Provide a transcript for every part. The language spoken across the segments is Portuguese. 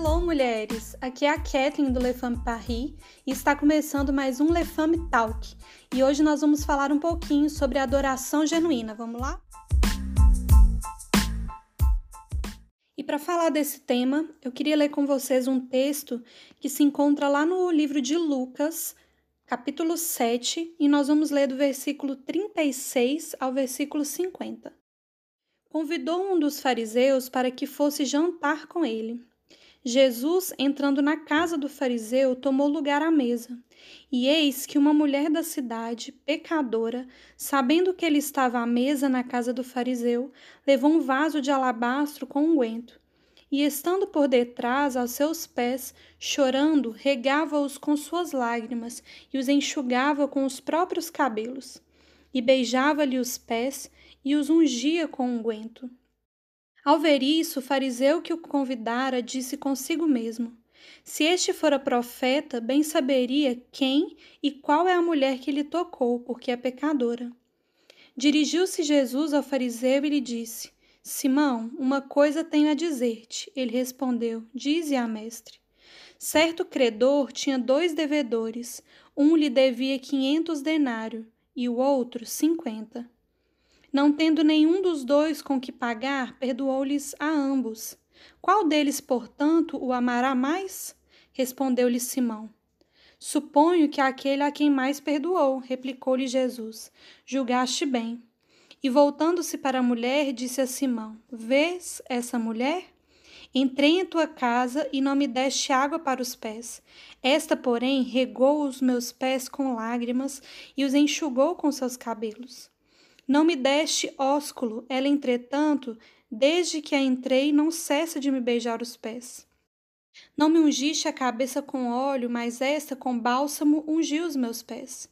Hello, mulheres! Aqui é a Kathleen do Le Femme Paris e está começando mais um Le Femme Talk. E hoje nós vamos falar um pouquinho sobre a adoração genuína. Vamos lá? E para falar desse tema, eu queria ler com vocês um texto que se encontra lá no livro de Lucas, capítulo 7, e nós vamos ler do versículo 36 ao versículo 50. Convidou um dos fariseus para que fosse jantar com ele. Jesus, entrando na casa do fariseu, tomou lugar à mesa. E eis que uma mulher da cidade, pecadora, sabendo que ele estava à mesa na casa do fariseu, levou um vaso de alabastro com unguento. E estando por detrás aos seus pés, chorando, regava-os com suas lágrimas e os enxugava com os próprios cabelos. E beijava-lhe os pés e os ungia com unguento. Ao ver isso, o fariseu que o convidara disse consigo mesmo: Se este fora profeta, bem saberia quem e qual é a mulher que lhe tocou, porque é pecadora. Dirigiu-se Jesus ao fariseu e lhe disse: Simão, uma coisa tenho a dizer-te. Ele respondeu: Dize a mestre. Certo credor tinha dois devedores. Um lhe devia quinhentos denários e o outro cinquenta. Não tendo nenhum dos dois com que pagar, perdoou-lhes a ambos. Qual deles, portanto, o amará mais? Respondeu-lhe Simão. Suponho que aquele a quem mais perdoou, replicou-lhe Jesus. Julgaste bem. E voltando-se para a mulher, disse a Simão: Vês essa mulher? Entrei em tua casa e não me deste água para os pés. Esta, porém, regou os meus pés com lágrimas e os enxugou com seus cabelos. Não me deste ósculo, ela, entretanto, desde que a entrei, não cessa de me beijar os pés. Não me ungiste a cabeça com óleo, mas esta com bálsamo ungiu os meus pés.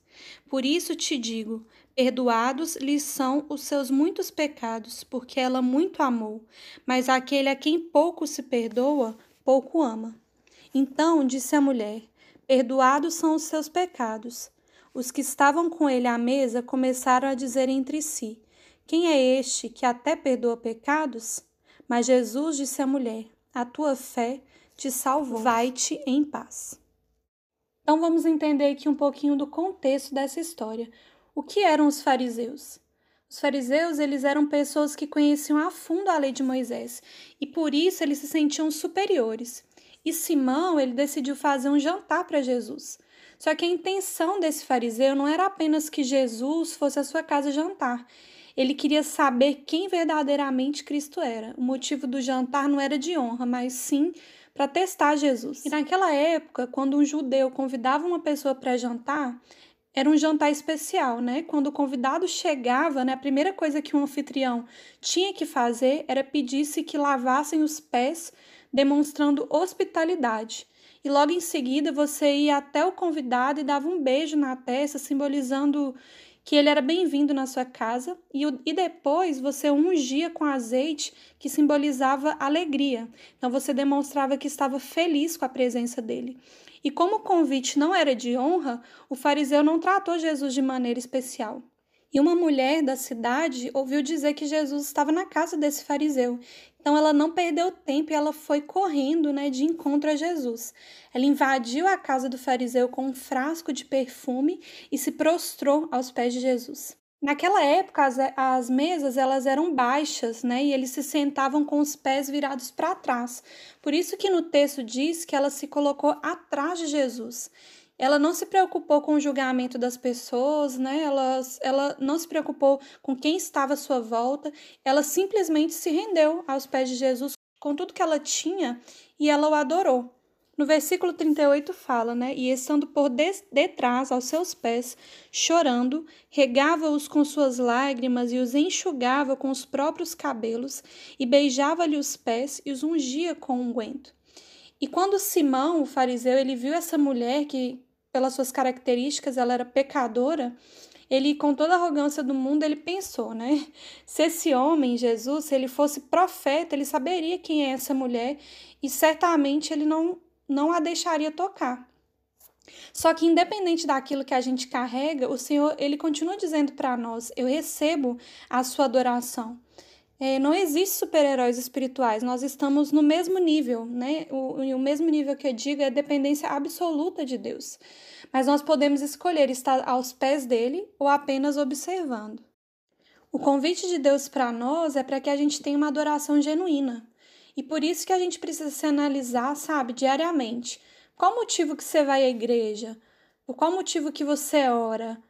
Por isso te digo: perdoados lhes são os seus muitos pecados, porque ela muito amou. Mas aquele a quem pouco se perdoa, pouco ama. Então disse a mulher: Perdoados são os seus pecados. Os que estavam com ele à mesa começaram a dizer entre si: Quem é este que até perdoa pecados? Mas Jesus disse à mulher: A tua fé te salvou. Vai-te em paz. Então vamos entender aqui um pouquinho do contexto dessa história. O que eram os fariseus? Os fariseus, eles eram pessoas que conheciam a fundo a lei de Moisés e por isso eles se sentiam superiores. E Simão, ele decidiu fazer um jantar para Jesus. Só que a intenção desse fariseu não era apenas que Jesus fosse à sua casa jantar. Ele queria saber quem verdadeiramente Cristo era. O motivo do jantar não era de honra, mas sim para testar Jesus. E naquela época, quando um judeu convidava uma pessoa para jantar, era um jantar especial, né? Quando o convidado chegava, né, a primeira coisa que um anfitrião tinha que fazer era pedir-se que lavassem os pés, demonstrando hospitalidade e logo em seguida você ia até o convidado e dava um beijo na testa, simbolizando que ele era bem-vindo na sua casa, e, e depois você ungia com azeite, que simbolizava alegria. Então você demonstrava que estava feliz com a presença dele. E como o convite não era de honra, o fariseu não tratou Jesus de maneira especial. E uma mulher da cidade ouviu dizer que Jesus estava na casa desse fariseu. Então ela não perdeu tempo e ela foi correndo, né, de encontro a Jesus. Ela invadiu a casa do fariseu com um frasco de perfume e se prostrou aos pés de Jesus. Naquela época as, as mesas elas eram baixas, né, e eles se sentavam com os pés virados para trás. Por isso que no texto diz que ela se colocou atrás de Jesus. Ela não se preocupou com o julgamento das pessoas, né? Ela, ela não se preocupou com quem estava à sua volta. Ela simplesmente se rendeu aos pés de Jesus com tudo que ela tinha e ela o adorou. No versículo 38 fala, né? E estando por detrás aos seus pés, chorando, regava-os com suas lágrimas e os enxugava com os próprios cabelos, e beijava-lhe os pés e os ungia com unguento. Um e quando Simão, o fariseu, ele viu essa mulher que pelas suas características, ela era pecadora, ele, com toda a arrogância do mundo, ele pensou, né? Se esse homem, Jesus, se ele fosse profeta, ele saberia quem é essa mulher e certamente ele não, não a deixaria tocar. Só que independente daquilo que a gente carrega, o Senhor, ele continua dizendo para nós: "Eu recebo a sua adoração". É, não existe super-heróis espirituais, nós estamos no mesmo nível, né? O, o mesmo nível que eu digo é dependência absoluta de Deus. Mas nós podemos escolher estar aos pés dele ou apenas observando. O convite de Deus para nós é para que a gente tenha uma adoração genuína. E por isso que a gente precisa se analisar, sabe, diariamente. Qual motivo que você vai à igreja? Por qual motivo que você ora?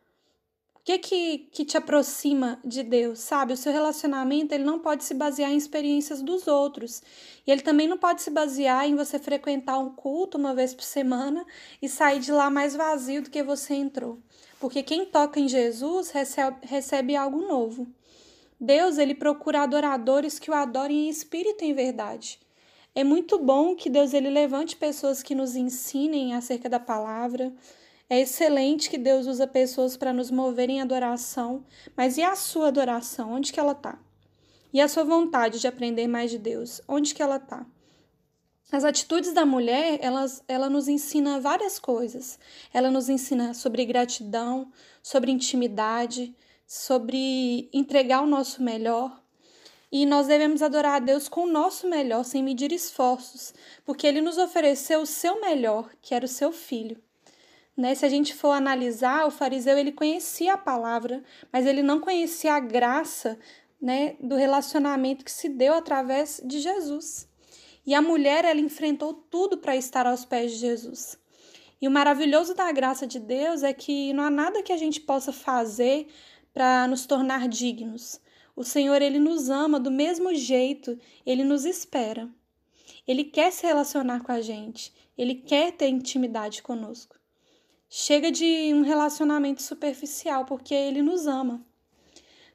Que que, que te aproxima de Deus, sabe? O seu relacionamento ele não pode se basear em experiências dos outros. E ele também não pode se basear em você frequentar um culto uma vez por semana e sair de lá mais vazio do que você entrou. Porque quem toca em Jesus recebe, recebe algo novo. Deus ele procura adoradores que o adorem em espírito e em verdade. É muito bom que Deus ele levante pessoas que nos ensinem acerca da palavra, é excelente que Deus usa pessoas para nos mover em adoração, mas e a sua adoração? Onde que ela está? E a sua vontade de aprender mais de Deus? Onde que ela está? As atitudes da mulher, elas, ela nos ensina várias coisas. Ela nos ensina sobre gratidão, sobre intimidade, sobre entregar o nosso melhor. E nós devemos adorar a Deus com o nosso melhor, sem medir esforços, porque Ele nos ofereceu o seu melhor, que era o seu filho. Né? Se a gente for analisar, o fariseu ele conhecia a palavra, mas ele não conhecia a graça né, do relacionamento que se deu através de Jesus. E a mulher ela enfrentou tudo para estar aos pés de Jesus. E o maravilhoso da graça de Deus é que não há nada que a gente possa fazer para nos tornar dignos. O Senhor ele nos ama do mesmo jeito, ele nos espera. Ele quer se relacionar com a gente, ele quer ter intimidade conosco. Chega de um relacionamento superficial, porque ele nos ama.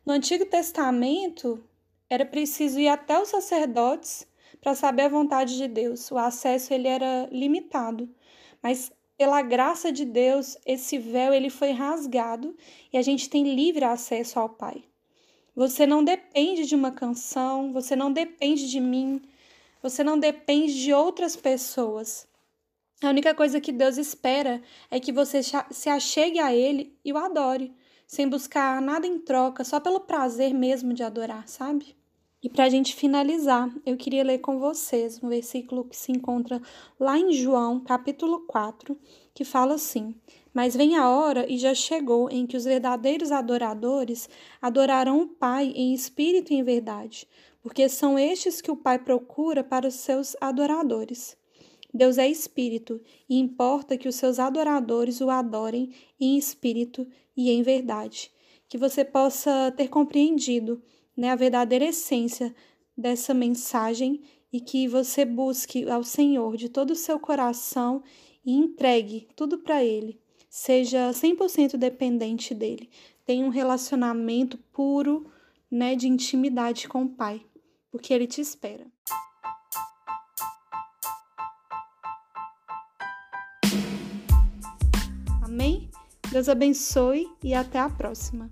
No Antigo Testamento, era preciso ir até os sacerdotes para saber a vontade de Deus. O acesso ele era limitado, mas pela graça de Deus, esse véu ele foi rasgado e a gente tem livre acesso ao Pai. Você não depende de uma canção, você não depende de mim, você não depende de outras pessoas. A única coisa que Deus espera é que você se achegue a Ele e o adore, sem buscar nada em troca, só pelo prazer mesmo de adorar, sabe? E para a gente finalizar, eu queria ler com vocês um versículo que se encontra lá em João, capítulo 4, que fala assim: Mas vem a hora e já chegou em que os verdadeiros adoradores adorarão o Pai em espírito e em verdade, porque são estes que o Pai procura para os seus adoradores. Deus é espírito e importa que os seus adoradores o adorem em espírito e em verdade. Que você possa ter compreendido né, a verdadeira essência dessa mensagem e que você busque ao Senhor de todo o seu coração e entregue tudo para Ele. Seja 100% dependente dele. Tenha um relacionamento puro né, de intimidade com o Pai, porque Ele te espera. Amém? Deus abençoe e até a próxima.